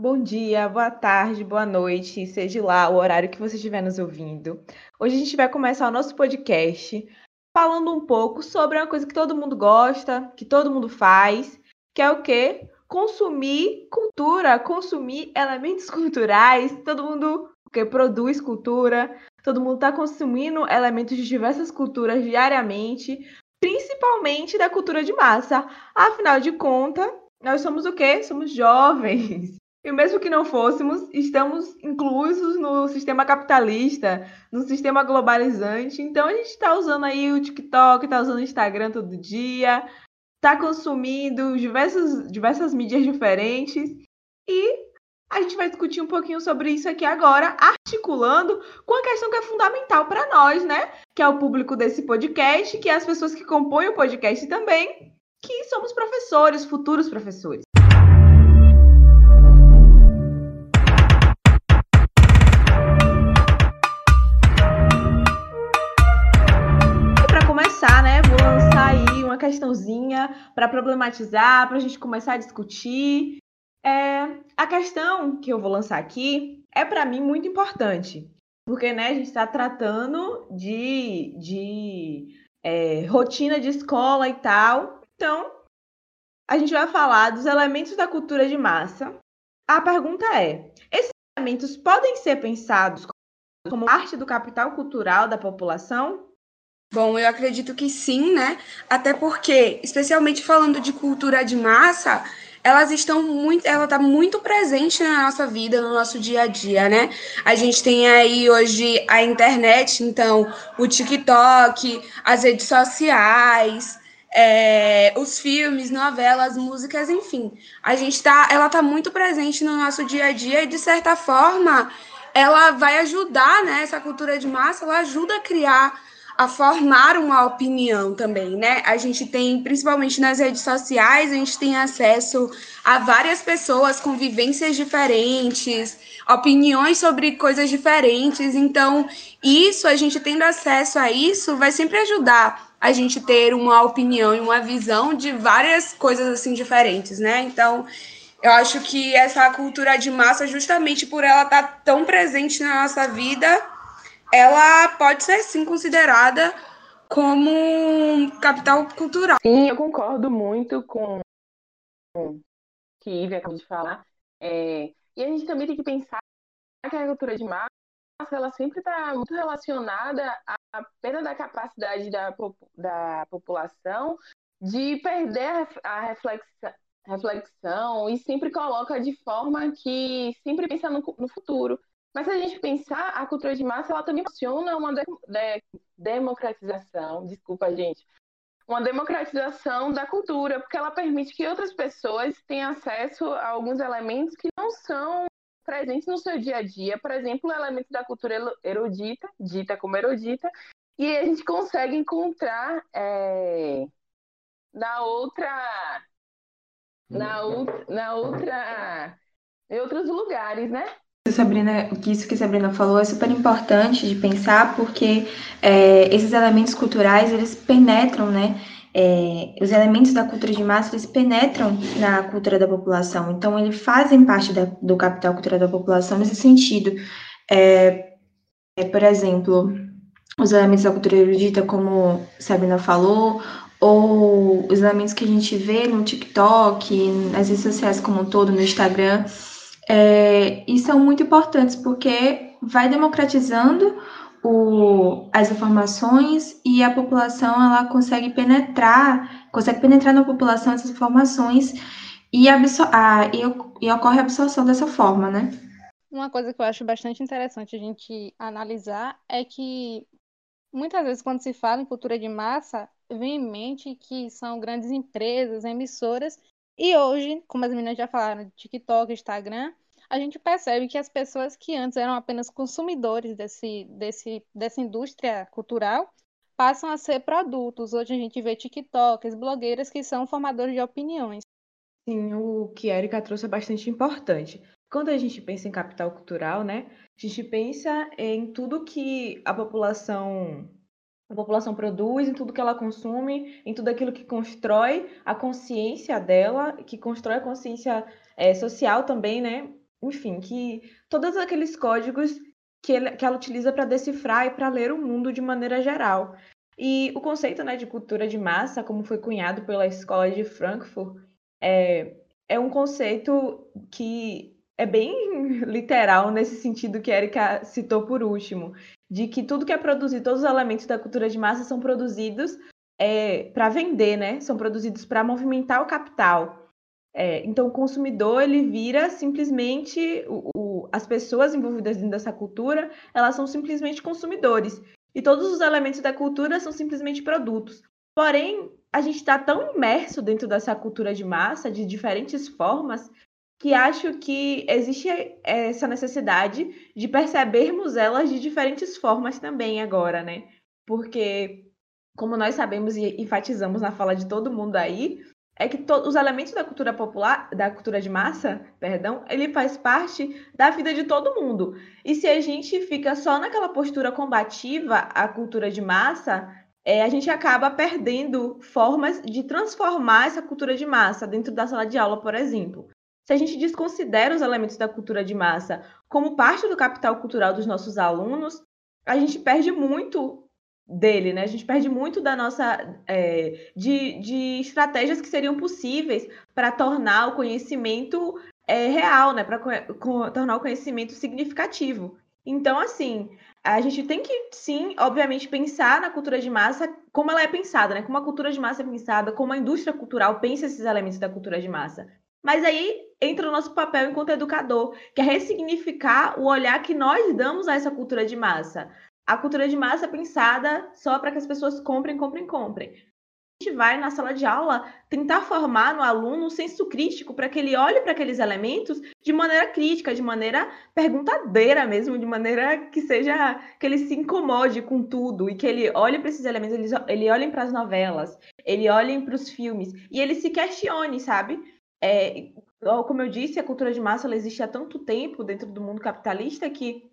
bom dia, boa tarde, boa noite, seja lá o horário que você estiver nos ouvindo. Hoje a gente vai começar o nosso podcast falando um pouco sobre uma coisa que todo mundo gosta, que todo mundo faz, que é o quê? Consumir cultura, consumir elementos culturais. Todo mundo que produz cultura, todo mundo está consumindo elementos de diversas culturas diariamente, principalmente da cultura de massa. Afinal de contas, nós somos o quê? Somos jovens. E mesmo que não fôssemos, estamos inclusos no sistema capitalista, no sistema globalizante. Então a gente está usando aí o TikTok, está usando o Instagram todo dia, está consumindo diversas, diversas mídias diferentes. E a gente vai discutir um pouquinho sobre isso aqui agora, articulando com a questão que é fundamental para nós, né? Que é o público desse podcast, que é as pessoas que compõem o podcast também, que somos professores, futuros professores. Questãozinha para problematizar, para a gente começar a discutir. É, a questão que eu vou lançar aqui é para mim muito importante, porque né, a gente está tratando de, de é, rotina de escola e tal, então, a gente vai falar dos elementos da cultura de massa. A pergunta é: esses elementos podem ser pensados como parte do capital cultural da população? Bom, eu acredito que sim, né? Até porque, especialmente falando de cultura de massa, elas estão muito, ela está muito presente na nossa vida, no nosso dia a dia, né? A gente tem aí hoje a internet, então o TikTok, as redes sociais, é, os filmes, novelas, músicas, enfim. A gente tá, ela está muito presente no nosso dia a dia e, de certa forma, ela vai ajudar, né? Essa cultura de massa, ela ajuda a criar, a formar uma opinião também, né? A gente tem, principalmente nas redes sociais, a gente tem acesso a várias pessoas com vivências diferentes, opiniões sobre coisas diferentes. Então, isso, a gente tendo acesso a isso, vai sempre ajudar a gente ter uma opinião e uma visão de várias coisas assim diferentes, né? Então, eu acho que essa cultura de massa, justamente por ela estar tá tão presente na nossa vida, ela pode ser sim considerada como capital cultural. Sim, eu concordo muito com o que Ivy acabou de falar. É, e a gente também tem que pensar que a cultura de massa ela sempre está muito relacionada à perda da capacidade da, da população de perder a reflexão, reflexão e sempre coloca de forma que sempre pensa no, no, futuro. Mas se a gente pensar, a cultura de massa ela também funciona uma de, de, democratização, desculpa, gente, uma democratização da cultura, porque ela permite que outras pessoas tenham acesso a alguns elementos que não são presentes no seu dia a dia, por exemplo, elementos da cultura erudita, dita como erudita, e a gente consegue encontrar é, na outra. Na, outra, na outra. em outros lugares, né? Sabrina, isso que Sabrina falou é super importante de pensar porque é, esses elementos culturais eles penetram, né, é, os elementos da cultura de massa eles penetram na cultura da população, então eles fazem parte da, do capital cultural da população nesse sentido. É, é, por exemplo, os elementos da cultura erudita, como Sabina falou, ou os elementos que a gente vê no TikTok, nas redes sociais como um todo, no Instagram, é, e são muito importantes porque vai democratizando o, as informações e a população ela consegue penetrar, consegue penetrar na população essas informações e, a, e, e ocorre a absorção dessa forma, né? Uma coisa que eu acho bastante interessante a gente analisar é que muitas vezes quando se fala em cultura de massa, vem em mente que são grandes empresas, emissoras, e hoje, como as meninas já falaram, TikTok, Instagram, a gente percebe que as pessoas que antes eram apenas consumidores desse, desse, dessa indústria cultural passam a ser produtos. Hoje a gente vê TikTokers, blogueiras que são formadores de opiniões. Sim, o que a Erika trouxe é bastante importante. Quando a gente pensa em capital cultural, né, a gente pensa em tudo que a população a população produz, em tudo que ela consome, em tudo aquilo que constrói a consciência dela, que constrói a consciência é, social também, né? enfim, que todos aqueles códigos que, ele, que ela utiliza para decifrar e para ler o mundo de maneira geral. E o conceito né, de cultura de massa, como foi cunhado pela escola de Frankfurt, é, é um conceito que é bem literal nesse sentido que a Erika citou por último, de que tudo que é produzido, todos os elementos da cultura de massa são produzidos é, para vender, né? São produzidos para movimentar o capital. É, então, o consumidor ele vira simplesmente o, o, as pessoas envolvidas dentro dessa cultura, elas são simplesmente consumidores e todos os elementos da cultura são simplesmente produtos. Porém, a gente está tão imerso dentro dessa cultura de massa, de diferentes formas, que acho que existe essa necessidade de percebermos elas de diferentes formas também agora, né? Porque, como nós sabemos e enfatizamos na fala de todo mundo aí, é que os elementos da cultura popular, da cultura de massa, perdão, ele faz parte da vida de todo mundo. E se a gente fica só naquela postura combativa à cultura de massa, é, a gente acaba perdendo formas de transformar essa cultura de massa dentro da sala de aula, por exemplo. Se a gente desconsidera os elementos da cultura de massa como parte do capital cultural dos nossos alunos, a gente perde muito dele, né? A gente perde muito da nossa é, de, de estratégias que seriam possíveis para tornar o conhecimento é, real, né? Para tornar o conhecimento significativo. Então, assim, a gente tem que, sim, obviamente, pensar na cultura de massa como ela é pensada, né? Como a cultura de massa é pensada, como a indústria cultural pensa esses elementos da cultura de massa. Mas aí entra o nosso papel enquanto educador, que é ressignificar o olhar que nós damos a essa cultura de massa a cultura de massa é pensada só para que as pessoas comprem, comprem, comprem. A gente vai na sala de aula tentar formar no aluno um senso crítico para que ele olhe para aqueles elementos de maneira crítica, de maneira perguntadeira mesmo, de maneira que seja que ele se incomode com tudo e que ele olhe para esses elementos, ele, ele olhe para as novelas, ele olhe para os filmes e ele se questione, sabe? É, como eu disse, a cultura de massa ela existe há tanto tempo dentro do mundo capitalista que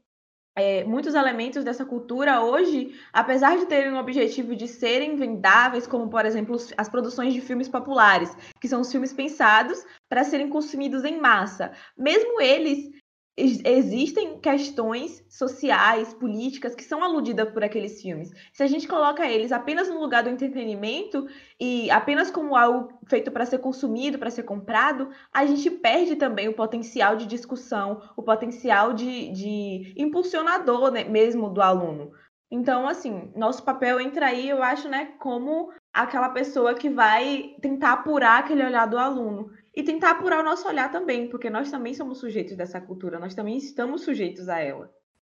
é, muitos elementos dessa cultura hoje, apesar de terem o objetivo de serem vendáveis, como por exemplo as produções de filmes populares, que são os filmes pensados para serem consumidos em massa, mesmo eles existem questões sociais, políticas que são aludidas por aqueles filmes. Se a gente coloca eles apenas no lugar do entretenimento e apenas como algo feito para ser consumido, para ser comprado, a gente perde também o potencial de discussão, o potencial de, de impulsionador né, mesmo do aluno. Então, assim, nosso papel entra aí, eu acho, né, como aquela pessoa que vai tentar apurar aquele olhar do aluno e tentar apurar o nosso olhar também, porque nós também somos sujeitos dessa cultura, nós também estamos sujeitos a ela.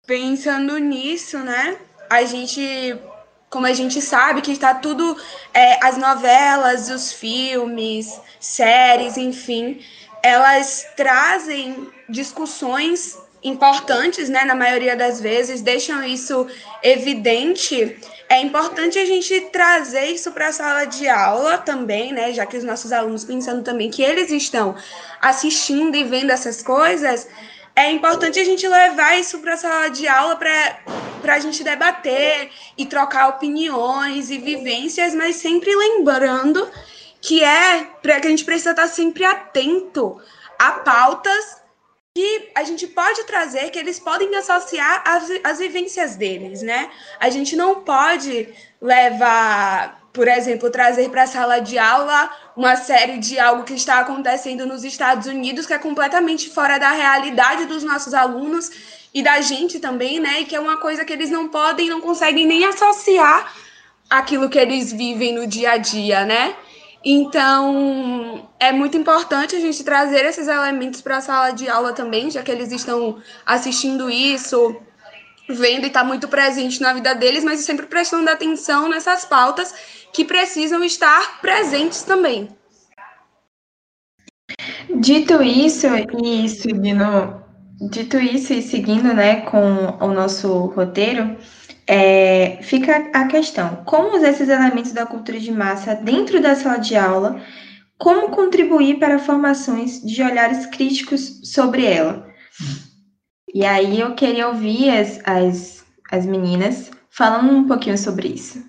Pensando nisso, né? A gente, como a gente sabe que está tudo, é, as novelas, os filmes, séries, enfim, elas trazem discussões importantes, né? Na maioria das vezes, deixam isso evidente é importante a gente trazer isso para a sala de aula também, né? Já que os nossos alunos pensando também que eles estão assistindo e vendo essas coisas, é importante a gente levar isso para a sala de aula para a gente debater e trocar opiniões e vivências, mas sempre lembrando que é para que a gente precisa estar sempre atento a pautas que a gente pode trazer, que eles podem associar as, as vivências deles, né? A gente não pode levar, por exemplo, trazer para a sala de aula uma série de algo que está acontecendo nos Estados Unidos que é completamente fora da realidade dos nossos alunos e da gente também, né? E que é uma coisa que eles não podem, não conseguem nem associar aquilo que eles vivem no dia a dia, né? Então, é muito importante a gente trazer esses elementos para a sala de aula também, já que eles estão assistindo isso, vendo e está muito presente na vida deles, mas sempre prestando atenção nessas pautas que precisam estar presentes também. Dito isso e seguindo, dito isso e seguindo, né, com o nosso roteiro, é, fica a questão: como esses elementos da cultura de massa dentro da sala de aula? Como contribuir para formações de olhares críticos sobre ela? E aí eu queria ouvir as, as, as meninas falando um pouquinho sobre isso.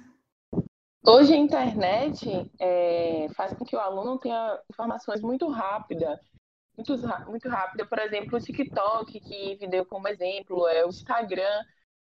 Hoje a internet é, faz com que o aluno tenha informações muito rápidas muito, muito rápida. Por exemplo, o TikTok, que Ivy deu como exemplo, é o Instagram.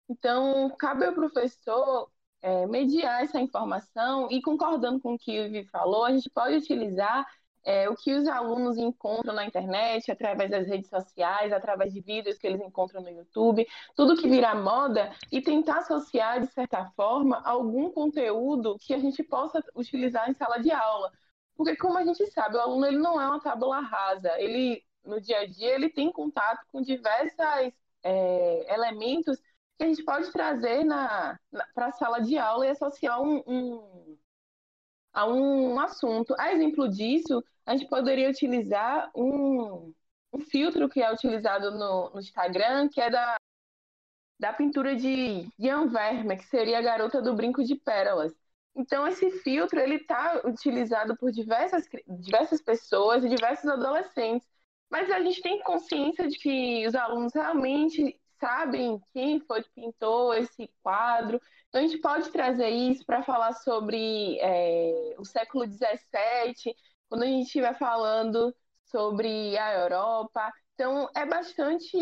Então, cabe ao professor é, mediar essa informação e, concordando com o que o Ivy falou, a gente pode utilizar é, o que os alunos encontram na internet, através das redes sociais, através de vídeos que eles encontram no YouTube, tudo que vira moda, e tentar associar, de certa forma, algum conteúdo que a gente possa utilizar em sala de aula. Porque, como a gente sabe, o aluno ele não é uma tábula rasa. Ele, no dia a dia, ele tem contato com diversos é, elementos que a gente pode trazer na, na para a sala de aula e associar um, um, a um assunto. A exemplo disso, a gente poderia utilizar um, um filtro que é utilizado no, no Instagram, que é da, da pintura de Jan Vermeer, que seria a garota do brinco de pérolas. Então, esse filtro ele está utilizado por diversas, diversas pessoas e diversos adolescentes. Mas a gente tem consciência de que os alunos realmente sabem quem foi que pintou esse quadro. Então, a gente pode trazer isso para falar sobre é, o século XVII, quando a gente estiver falando sobre a Europa. Então, é bastante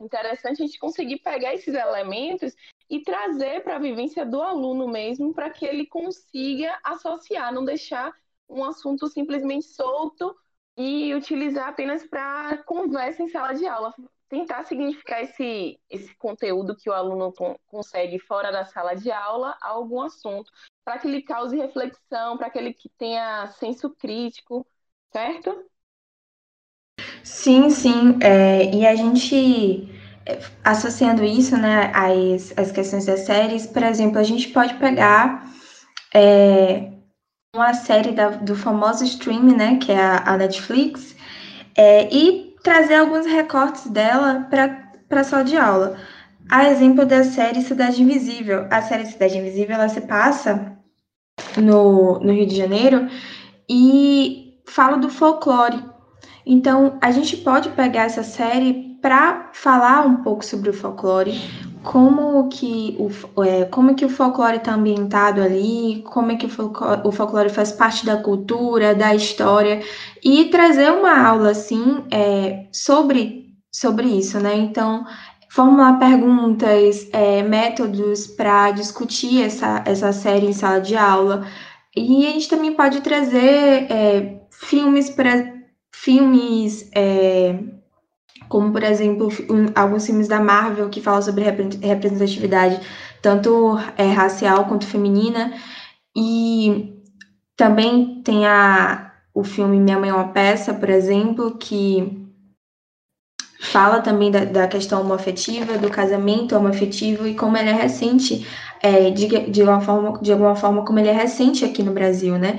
interessante a gente conseguir pegar esses elementos e trazer para a vivência do aluno mesmo, para que ele consiga associar, não deixar um assunto simplesmente solto e utilizar apenas para conversa em sala de aula. Tentar significar esse, esse conteúdo que o aluno consegue fora da sala de aula a algum assunto, para que ele cause reflexão, para que ele tenha senso crítico, certo? Sim, sim. É, e a gente associando isso, né, às, às questões das séries, por exemplo, a gente pode pegar é, uma série da, do famoso streaming, né, que é a, a Netflix, é, e trazer alguns recortes dela para sala de aula. A exemplo da série Cidade Invisível. A série Cidade Invisível, ela se passa no, no Rio de Janeiro e fala do folclore. Então, a gente pode pegar essa série para falar um pouco sobre o folclore, como que o, é, como que o folclore está ambientado ali, como é que o folclore, o folclore, faz parte da cultura, da história, e trazer uma aula, assim, é, sobre, sobre isso, né? Então, formular perguntas, é, métodos para discutir essa, essa série em sala de aula, e a gente também pode trazer é, filmes para filmes é, como por exemplo alguns filmes da Marvel que falam sobre representatividade tanto é, racial quanto feminina e também tem a, o filme Minha Mãe é uma Peça, por exemplo, que fala também da, da questão homoafetiva, do casamento homoafetivo e como ele é recente, é, de, de, uma forma, de alguma forma, como ele é recente aqui no Brasil, né?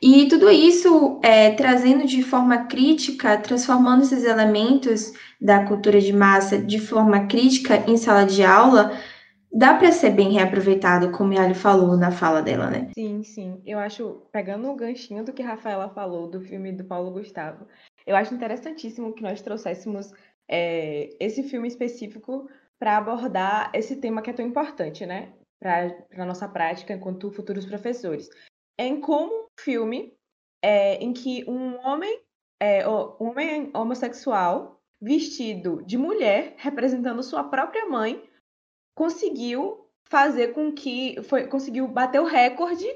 E tudo isso é, trazendo de forma crítica, transformando esses elementos da cultura de massa de forma crítica em sala de aula, dá para ser bem reaproveitado, como a Ali falou na fala dela, né? Sim, sim. Eu acho, pegando o ganchinho do que a Rafaela falou do filme do Paulo Gustavo, eu acho interessantíssimo que nós trouxéssemos é, esse filme específico para abordar esse tema que é tão importante, né? Para a nossa prática enquanto futuros professores em como filme é, em que um homem, é, um homem homossexual vestido de mulher, representando sua própria mãe, conseguiu fazer com que foi, conseguiu bater o recorde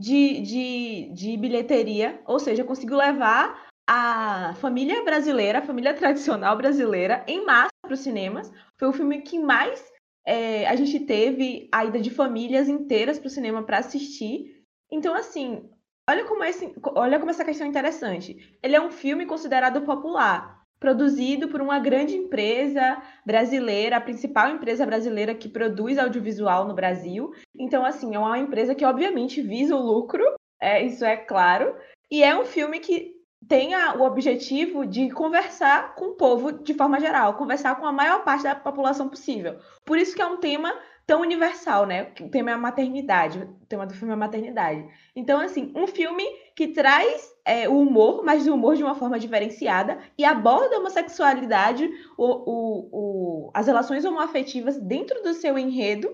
de, de, de bilheteria, ou seja, conseguiu levar a família brasileira, a família tradicional brasileira, em massa para os cinemas. Foi o filme que mais é, a gente teve a ida de famílias inteiras para o cinema para assistir. Então, assim, olha como, esse, olha como essa questão é interessante. Ele é um filme considerado popular, produzido por uma grande empresa brasileira, a principal empresa brasileira que produz audiovisual no Brasil. Então, assim, é uma empresa que, obviamente, visa o lucro, é, isso é claro. E é um filme que tem o objetivo de conversar com o povo de forma geral, conversar com a maior parte da população possível. Por isso que é um tema tão universal, né? O tema é a maternidade, o tema do filme é a maternidade. Então, assim, um filme que traz é, o humor, mas o humor de uma forma diferenciada, e aborda a homossexualidade, o, o, o, as relações homoafetivas dentro do seu enredo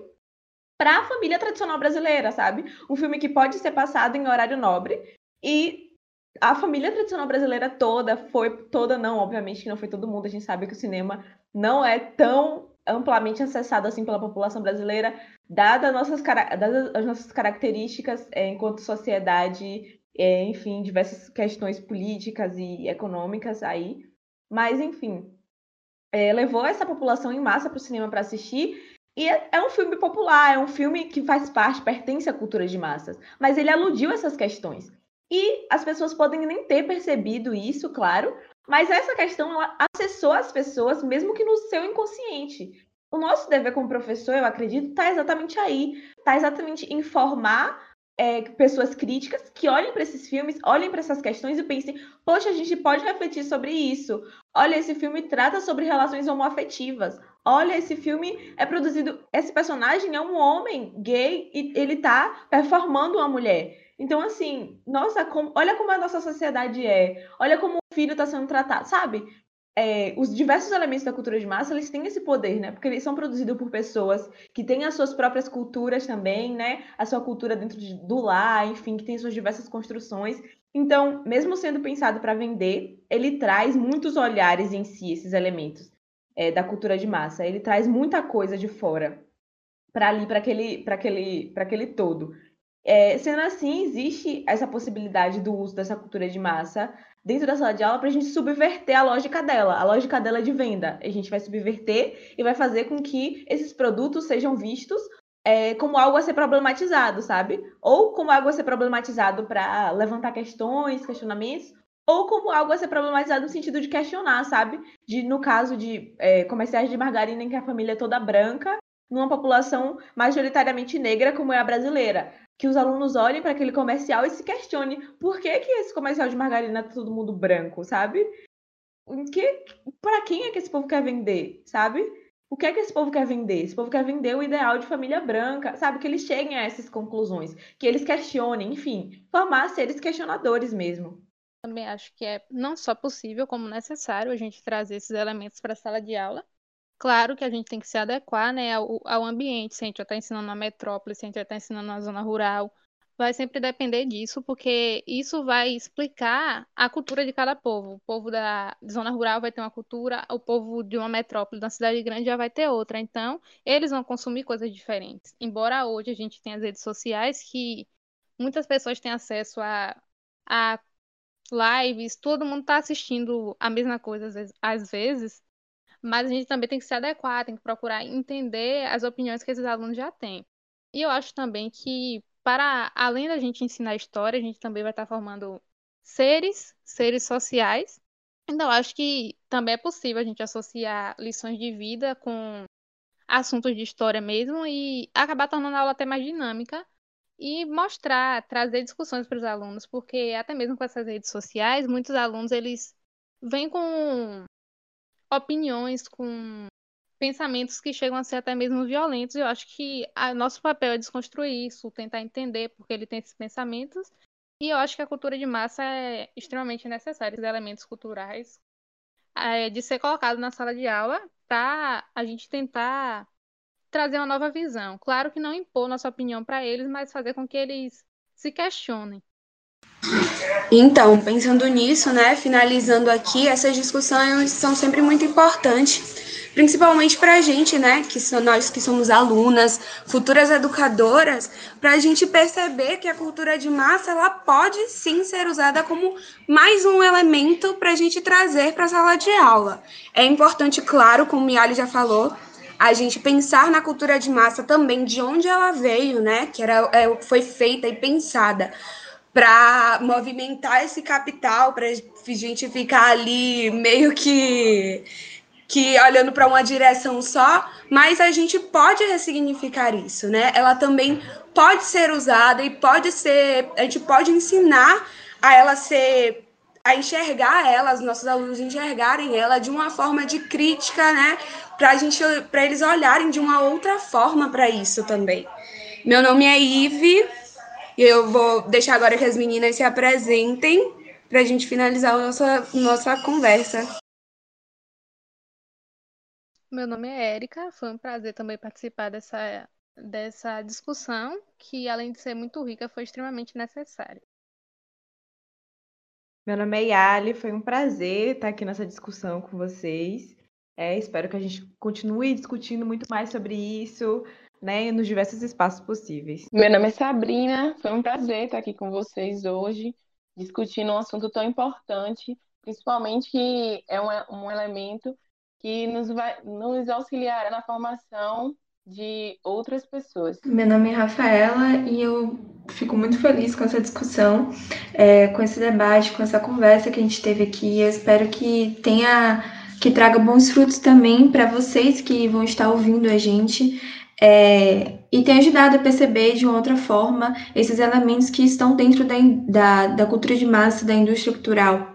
para a família tradicional brasileira, sabe? Um filme que pode ser passado em horário nobre e a família tradicional brasileira toda foi toda não, obviamente que não foi todo mundo. A gente sabe que o cinema não é tão amplamente acessado assim pela população brasileira, dadas nossas, as nossas características é, enquanto sociedade, é, enfim, diversas questões políticas e econômicas aí. Mas, enfim, é, levou essa população em massa para o cinema para assistir. E é, é um filme popular, é um filme que faz parte, pertence à cultura de massas. Mas ele aludiu essas questões. E as pessoas podem nem ter percebido isso, claro, mas essa questão ela acessou as pessoas, mesmo que no seu inconsciente. O nosso dever como professor, eu acredito, está exatamente aí. Está exatamente informar é, pessoas críticas que olhem para esses filmes, olhem para essas questões e pensem: poxa, a gente pode refletir sobre isso. Olha, esse filme trata sobre relações homoafetivas. Olha, esse filme é produzido. Esse personagem é um homem gay e ele está performando uma mulher. Então, assim, nossa, como, olha como a nossa sociedade é, olha como filho está sendo tratado, sabe? É, os diversos elementos da cultura de massa, eles têm esse poder, né? Porque eles são produzidos por pessoas que têm as suas próprias culturas também, né? A sua cultura dentro de, do lar, enfim, que tem suas diversas construções. Então, mesmo sendo pensado para vender, ele traz muitos olhares em si, esses elementos é, da cultura de massa. Ele traz muita coisa de fora para ali, para aquele, aquele, aquele todo. É, sendo assim, existe essa possibilidade do uso dessa cultura de massa dentro da sala de aula para a gente subverter a lógica dela, a lógica dela de venda. A gente vai subverter e vai fazer com que esses produtos sejam vistos é, como algo a ser problematizado, sabe? Ou como algo a ser problematizado para levantar questões, questionamentos, ou como algo a ser problematizado no sentido de questionar, sabe? De, no caso de é, comerciais de margarina em que a família é toda branca, numa população majoritariamente negra como é a brasileira que os alunos olhem para aquele comercial e se questionem por que, que esse comercial de margarina é todo mundo branco, sabe? Que, para quem é que esse povo quer vender, sabe? O que é que esse povo quer vender? Esse povo quer vender o ideal de família branca, sabe? Que eles cheguem a essas conclusões, que eles questionem, enfim, formar seres questionadores mesmo. Também acho que é não só possível, como necessário a gente trazer esses elementos para a sala de aula, Claro que a gente tem que se adequar, né, ao, ao ambiente, se a gente já está ensinando na metrópole, se a gente já está ensinando na zona rural, vai sempre depender disso, porque isso vai explicar a cultura de cada povo. O povo da zona rural vai ter uma cultura, o povo de uma metrópole, uma cidade grande já vai ter outra. Então, eles vão consumir coisas diferentes. Embora hoje a gente tenha as redes sociais que muitas pessoas têm acesso a, a lives, todo mundo está assistindo a mesma coisa às vezes, mas a gente também tem que se adequar, tem que procurar entender as opiniões que esses alunos já têm. E eu acho também que, para além da gente ensinar história, a gente também vai estar formando seres, seres sociais. Então, acho que também é possível a gente associar lições de vida com assuntos de história mesmo e acabar tornando a aula até mais dinâmica e mostrar, trazer discussões para os alunos, porque até mesmo com essas redes sociais, muitos alunos eles vêm com opiniões, com pensamentos que chegam a ser até mesmo violentos. Eu acho que o nosso papel é desconstruir isso, tentar entender porque ele tem esses pensamentos. E eu acho que a cultura de massa é extremamente necessária, os elementos culturais, é, de ser colocado na sala de aula para a gente tentar trazer uma nova visão. Claro que não impor nossa opinião para eles, mas fazer com que eles se questionem. Então, pensando nisso, né, finalizando aqui, essas discussões são sempre muito importantes, principalmente para a gente, né, que são nós que somos alunas, futuras educadoras, para a gente perceber que a cultura de massa ela pode sim ser usada como mais um elemento para a gente trazer para a sala de aula. É importante, claro, como o Miali já falou, a gente pensar na cultura de massa também de onde ela veio, né, que era, é, foi feita e pensada para movimentar esse capital, para a gente ficar ali meio que que olhando para uma direção só, mas a gente pode ressignificar isso, né? Ela também pode ser usada e pode ser, a gente pode ensinar a ela ser a enxergar ela, os nossos alunos enxergarem ela de uma forma de crítica, né? Para gente, para eles olharem de uma outra forma para isso também. Meu nome é Ive. E eu vou deixar agora que as meninas se apresentem para a gente finalizar a nossa, nossa conversa. Meu nome é Érica, foi um prazer também participar dessa, dessa discussão, que além de ser muito rica, foi extremamente necessária. Meu nome é Yali, foi um prazer estar aqui nessa discussão com vocês. É, espero que a gente continue discutindo muito mais sobre isso, né, nos diversos espaços possíveis. Meu nome é Sabrina, foi um prazer estar aqui com vocês hoje, discutindo um assunto tão importante, principalmente que é um, um elemento que nos vai nos auxiliará na formação de outras pessoas. Meu nome é Rafaela e eu fico muito feliz com essa discussão, é, com esse debate, com essa conversa que a gente teve aqui. Eu espero que tenha, que traga bons frutos também para vocês que vão estar ouvindo a gente. É, e tenha ajudado a perceber de uma outra forma esses elementos que estão dentro da, da, da cultura de massa da indústria cultural,